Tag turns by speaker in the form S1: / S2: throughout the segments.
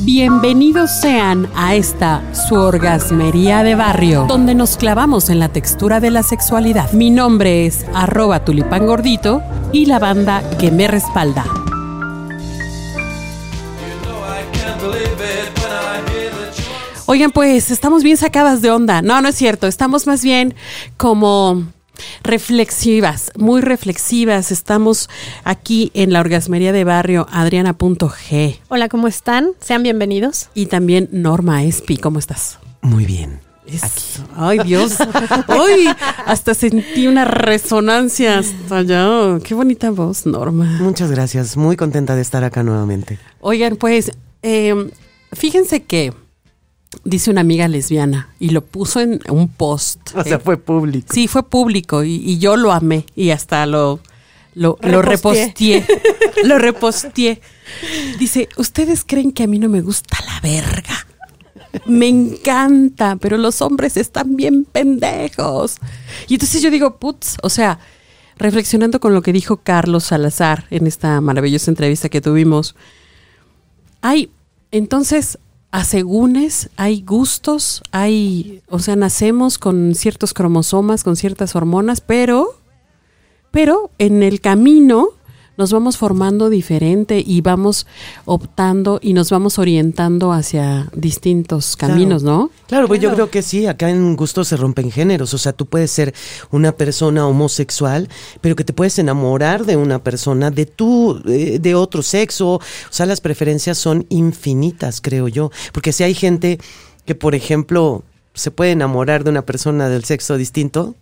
S1: Bienvenidos sean a esta su orgasmería de barrio, donde nos clavamos en la textura de la sexualidad. Mi nombre es arroba tulipán y la banda que me respalda. Oigan, pues estamos bien sacadas de onda. No, no es cierto. Estamos más bien como reflexivas, muy reflexivas. Estamos aquí en la orgasmería de barrio Adriana.g.
S2: Hola, ¿cómo están? Sean bienvenidos.
S1: Y también Norma Espi, ¿cómo estás?
S3: Muy bien.
S1: Aquí. Ay, Dios. Ay, hasta sentí una resonancia hasta allá. Qué bonita voz, Norma.
S3: Muchas gracias. Muy contenta de estar acá nuevamente.
S1: Oigan, pues, eh, fíjense que dice una amiga lesbiana y lo puso en un post.
S3: O sea,
S1: Eh,
S3: fue público.
S1: Sí, fue público y, y yo lo amé y hasta lo, lo, lo reposteé. lo reposteé. Dice, ¿ustedes creen que a mí no me gusta la verga? Me encanta, pero los hombres están bien pendejos. Y entonces yo digo, putz, o sea, reflexionando con lo que dijo Carlos Salazar en esta maravillosa entrevista que tuvimos, hay, entonces, asegúnes, hay gustos, hay, o sea, nacemos con ciertos cromosomas, con ciertas hormonas, pero, pero en el camino nos vamos formando diferente y vamos optando y nos vamos orientando hacia distintos caminos, ¿no?
S3: Claro, pues yo creo que sí, acá en gusto se rompen géneros, o sea, tú puedes ser una persona homosexual, pero que te puedes enamorar de una persona de tu, eh, de otro sexo, o sea, las preferencias son infinitas, creo yo, porque si hay gente que, por ejemplo, se puede enamorar de una persona del sexo distinto,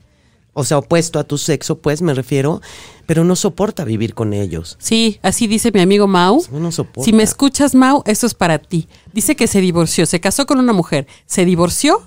S3: o sea, opuesto a tu sexo, pues me refiero, pero no soporta vivir con ellos.
S1: Sí, así dice mi amigo Mau.
S3: No soporta.
S1: Si me escuchas, Mau, esto es para ti. Dice que se divorció, se casó con una mujer, se divorció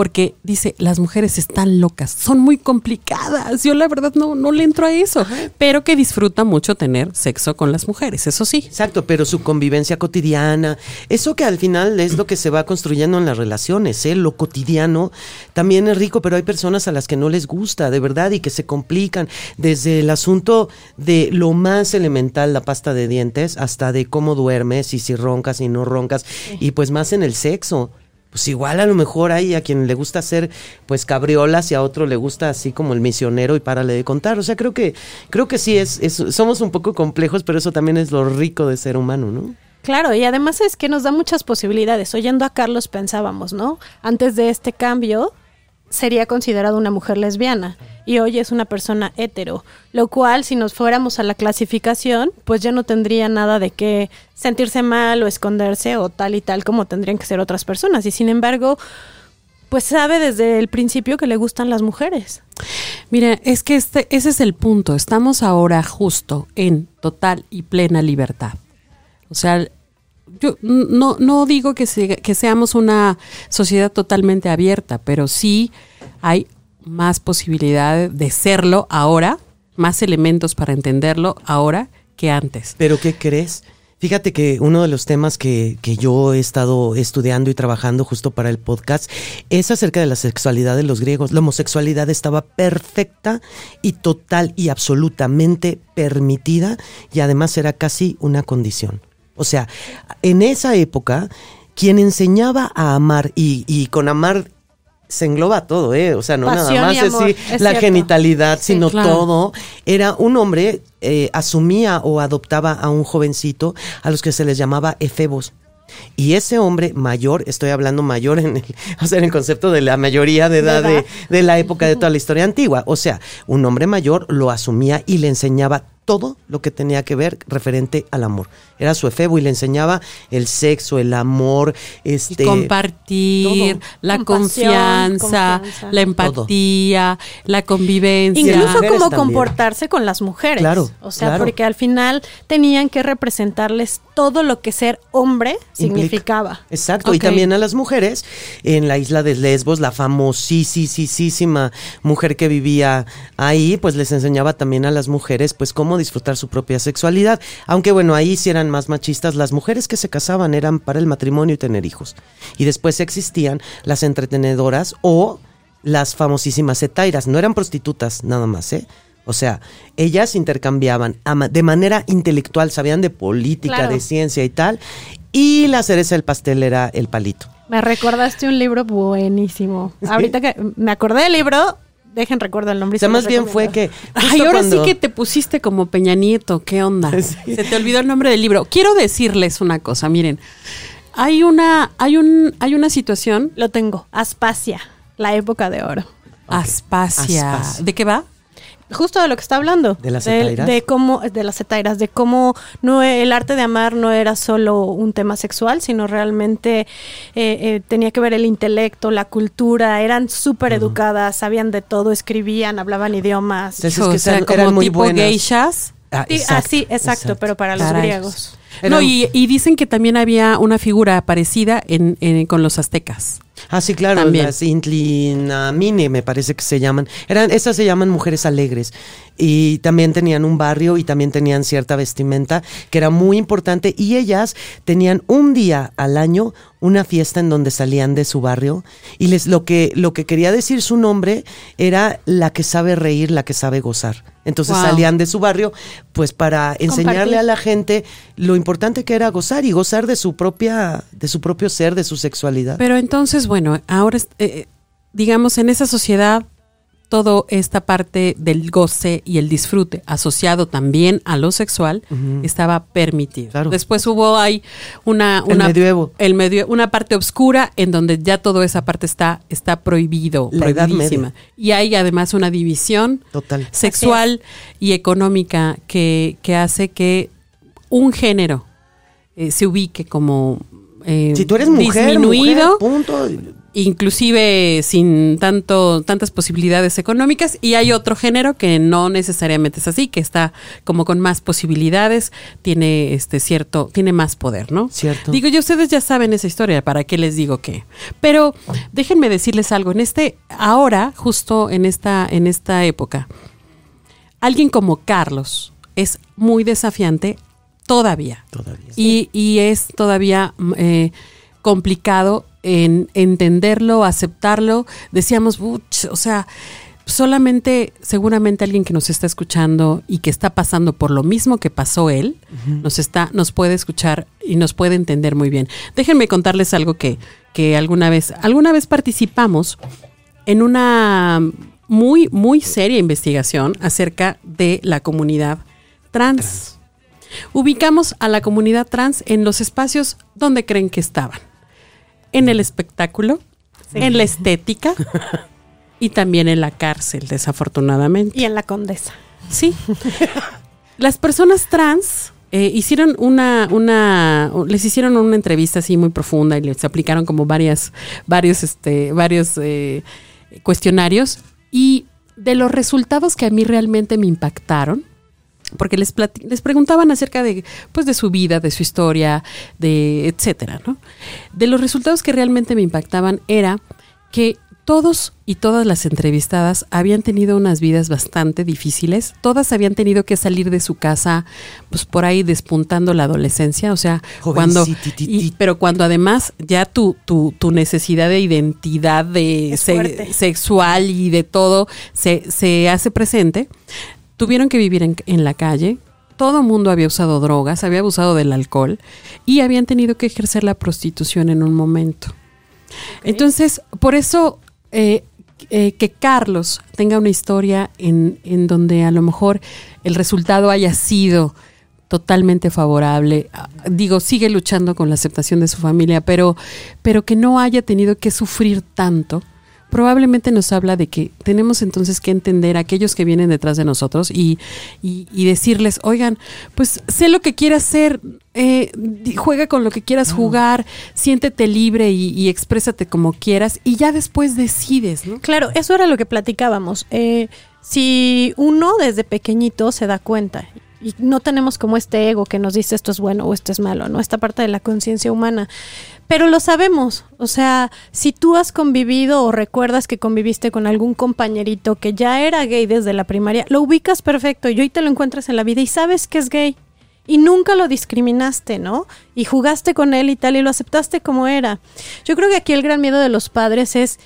S1: porque dice, las mujeres están locas, son muy complicadas. Yo la verdad no, no le entro a eso, pero que disfruta mucho tener sexo con las mujeres, eso sí.
S3: Exacto, pero su convivencia cotidiana, eso que al final es lo que se va construyendo en las relaciones, ¿eh? lo cotidiano también es rico, pero hay personas a las que no les gusta, de verdad, y que se complican, desde el asunto de lo más elemental, la pasta de dientes, hasta de cómo duermes y si roncas y no roncas, y pues más en el sexo. Pues igual a lo mejor hay a quien le gusta hacer pues cabriolas y a otro le gusta así como el misionero y párale de contar. O sea, creo que creo que sí es, es somos un poco complejos, pero eso también es lo rico de ser humano, ¿no?
S2: Claro, y además es que nos da muchas posibilidades. Oyendo a Carlos pensábamos, ¿no? Antes de este cambio sería considerado una mujer lesbiana y hoy es una persona hetero, lo cual si nos fuéramos a la clasificación, pues ya no tendría nada de qué sentirse mal o esconderse o tal y tal como tendrían que ser otras personas. Y sin embargo, pues sabe desde el principio que le gustan las mujeres.
S1: Mira, es que este, ese es el punto. Estamos ahora justo en total y plena libertad. O sea, yo no, no digo que, se- que seamos una sociedad totalmente abierta, pero sí hay más posibilidades de serlo ahora, más elementos para entenderlo ahora que antes.
S3: Pero ¿qué crees? Fíjate que uno de los temas que, que yo he estado estudiando y trabajando justo para el podcast es acerca de la sexualidad de los griegos. La homosexualidad estaba perfecta y total y absolutamente permitida y además era casi una condición. O sea, en esa época, quien enseñaba a amar y, y con amar se engloba todo, ¿eh? O sea, no
S2: Pasión
S3: nada más es
S2: amor,
S3: sí,
S2: es
S3: la
S2: cierto.
S3: genitalidad,
S2: Sí,
S3: sino
S1: claro.
S3: todo. Era un hombre, eh, asumía o adoptaba a un jovencito a los que se les llamaba efebos. Y ese hombre mayor, estoy hablando mayor en el, o sea, en el concepto de la mayoría de edad de,
S2: edad.
S3: de la época de toda la historia antigua. O sea, un hombre mayor lo asumía y le enseñaba todo lo que tenía que ver referente al amor. Era su efebo y le enseñaba el sexo, el amor,
S1: Y
S3: este
S1: compartir,
S3: todo.
S1: la
S2: Compasión,
S1: confianza,
S2: confianza.
S1: la empatía, la convivencia.
S2: Incluso cómo comportarse con las mujeres.
S3: Claro,
S2: O sea,
S3: claro.
S2: porque al final tenían que representarles todo lo que ser hombre
S3: Implica.
S2: significaba.
S3: Exacto, y también a las mujeres en la isla de Lesbos, la famosísima mujer que vivía ahí, pues les enseñaba también a las mujeres pues cómo disfrutar su propia sexualidad. Aunque bueno, ahí sí eran más machistas, las mujeres que se casaban eran para el matrimonio y tener hijos. Y después existían las entretenedoras o las famosísimas etairas, no eran prostitutas nada más, ¿eh? O sea, ellas intercambiaban de manera intelectual, sabían de política,
S2: Claro.
S3: de ciencia y tal, y la cereza del pastel era el palito.
S2: Me recordaste un libro buenísimo. Ahorita que me acordé del libro, dejen recuerdo el nombre.
S3: O sea, más bien fue que...
S1: Ay, ahora sí que te pusiste como Peña Nieto, ¿qué onda? Se te olvidó el nombre del libro. Quiero decirles una cosa, miren. Hay una, hay un, hay una situación.
S2: Lo tengo. Aspasia, la época de oro.
S1: Aspasia. ¿De qué va?
S2: Justo de lo que está hablando.
S3: De las etairas.
S2: De, cómo, de las etairas, de cómo no, el arte de amar no era solo un tema sexual, sino realmente eh, eh, tenía que ver el intelecto, la cultura, eran súper educadas, sabían de todo, escribían, hablaban idiomas.
S1: Entonces, o sea, como eran muy tipo geishas.
S2: Ah, sí, exacto, exacto, pero para los griegos.
S1: No, y, dicen que también había una figura parecida en, con los aztecas.
S3: Ah, sí, claro, las Intlinamine me parece que se llaman. Eran, esas se llaman mujeres alegres. Y también tenían un barrio y también tenían cierta vestimenta que era muy importante. Y ellas tenían un día al año una fiesta en donde salían de su barrio. Y les lo que, lo que quería decir su nombre era la que sabe reír, la que sabe gozar. Entonces salían de su barrio, pues para enseñarle a la gente lo importante que era gozar y gozar de su propia, de su propio ser, de su sexualidad.
S1: Pero entonces, bueno, ahora, eh, digamos, en esa sociedad toda esta parte del goce y el disfrute asociado también a lo sexual estaba permitido. Después hubo hay una una
S3: el medioevo.
S1: el medio una parte oscura en donde ya toda esa parte está está prohibido,
S3: La prohibidísima.
S1: Y hay además una división
S3: Total.
S1: sexual y económica que, que hace que un género eh, se ubique como
S3: eh, si tú eres mujer, disminuido, punto
S1: inclusive sin tanto tantas posibilidades económicas y hay otro género que no necesariamente es así que está como con más posibilidades tiene este cierto tiene más poder no
S3: cierto.
S1: Digo yo ustedes ya saben esa historia para qué les digo qué pero déjenme decirles algo en este ahora justo en esta en esta época alguien como Carlos es muy desafiante todavía,
S3: todavía.
S1: Y, y es todavía eh, complicado en entenderlo, aceptarlo. Decíamos, o sea, solamente seguramente alguien que nos está escuchando y que está pasando por lo mismo que pasó él, nos está, nos puede escuchar y nos puede entender muy bien. Déjenme contarles algo que, que alguna vez, alguna vez participamos en una muy, muy seria investigación acerca de la comunidad trans. Ubicamos a la comunidad trans en los espacios donde creen que estaban en el espectáculo, en la estética y también en la cárcel, desafortunadamente.
S2: Y en la condesa.
S1: Sí. Las personas trans eh, hicieron una, una, les hicieron una entrevista así muy profunda y les aplicaron como varias, varios, este, varios eh, cuestionarios y de los resultados que a mí realmente me impactaron porque les, les preguntaban acerca de, pues, de su vida, de su historia, de etcétera, ¿no? De los resultados que realmente me impactaban era que todos y todas las entrevistadas habían tenido unas vidas bastante difíciles. Todas habían tenido que salir de su casa, pues por ahí despuntando la adolescencia. O sea, cuando. pero cuando además ya tu, tu, tu necesidad de identidad de sexual y de todo se, se hace presente, tuvieron que vivir en, la calle, todo el mundo había usado drogas, había abusado del alcohol y habían tenido que ejercer la prostitución en un momento. Entonces, por eso eh, eh, que Carlos tenga una historia en, en, donde a lo mejor el resultado haya sido totalmente favorable, ah, digo, sigue luchando con la aceptación de su familia, pero, pero que no haya tenido que sufrir tanto probablemente nos habla de que tenemos entonces que entender a aquellos que vienen detrás de nosotros y, y, decirles, oigan, pues sé lo que quieras hacer, eh, juega con lo que quieras jugar, siéntete libre y, y, exprésate como quieras y ya después decides, ¿no?
S2: Claro, eso era lo que platicábamos. Eh, si uno desde pequeñito se da cuenta y no tenemos como este ego que nos dice esto es bueno o esto es malo, ¿no? Esta parte de la conciencia humana. Pero lo sabemos, o sea, si tú has convivido o recuerdas que conviviste con algún compañerito que ya era gay desde la primaria, lo ubicas perfecto y hoy te lo encuentras en la vida y sabes que es gay y nunca lo discriminaste, ¿no? Y jugaste con él y tal y lo aceptaste como era. Yo creo que aquí el gran miedo de los padres es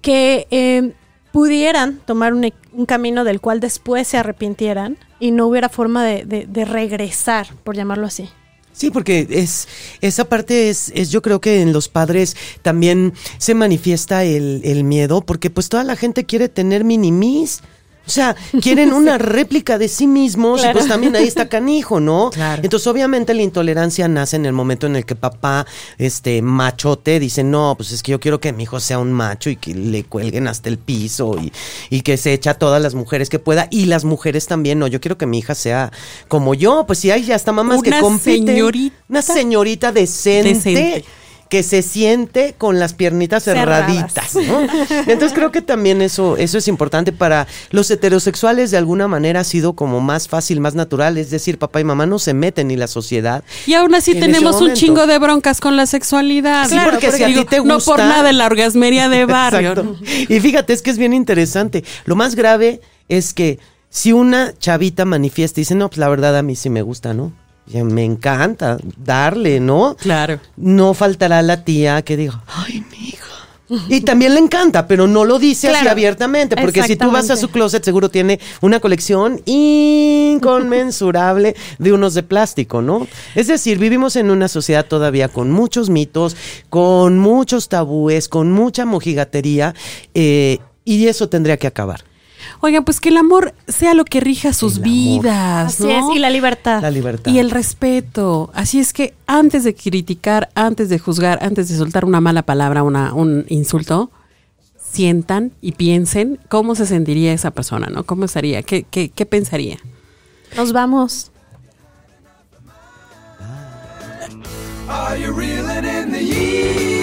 S2: que eh, pudieran tomar un, un, camino del cual después se arrepintieran y no hubiera forma de, de regresar, por llamarlo así.
S3: Sí, porque es esa parte es, es yo creo que en los padres también se manifiesta el, el miedo, porque pues toda la gente quiere tener minimis. O sea, quieren una réplica de sí mismos y pues también ahí está canijo, ¿no?
S1: Claro.
S3: Entonces, obviamente la intolerancia nace en el momento en el que papá, este machote, dice, no, pues es que yo quiero que mi hijo sea un macho y que le cuelguen hasta el piso y, y que se echa a todas las mujeres que pueda y las mujeres también, no, yo quiero que mi hija sea como yo, pues sí, hay hasta mamás que
S1: Una
S3: compiten.
S1: señorita.
S3: Una señorita decente.
S1: Decente.
S3: Que se siente con las piernitas
S2: Cerradas.
S3: cerraditas, ¿no? Entonces creo que también eso, eso es importante para los heterosexuales de alguna manera ha sido como más fácil, más natural, es decir, papá y mamá no se meten ni la sociedad.
S1: Y aún así tenemos un chingo de broncas con la sexualidad.
S3: Sí, porque si a ti te
S1: No por
S3: gusta-
S1: nada en la orgasmería de barrio.
S3: Exacto. Y fíjate, es que es bien interesante. Lo más grave es que si una chavita manifiesta y dice, no, pues la verdad a mí sí me gusta, ¿no? Ya Me encanta darle, ¿no?
S1: Claro.
S3: No faltará la tía que diga, ay, mi hija. Y también le encanta, pero no lo dice así abiertamente, porque si tú vas a su closet seguro tiene una colección inconmensurable de unos de plástico, ¿no? Es decir, vivimos en una sociedad todavía con muchos mitos, con muchos tabúes, con mucha mojigatería, eh, y eso tendría que acabar.
S1: Oigan, pues que el amor sea lo que rija sus
S3: El
S1: vidas,
S2: Así
S1: ¿no?
S2: es, y la libertad.
S3: La libertad.
S1: Y el respeto. Así es que antes de criticar, antes de juzgar, antes de soltar una mala palabra, una, un insulto, sientan y piensen cómo se sentiría esa persona, ¿no? ¿Cómo estaría? ¿Qué, qué, qué pensaría?
S2: Nos vamos.
S4: Are you reeling in the?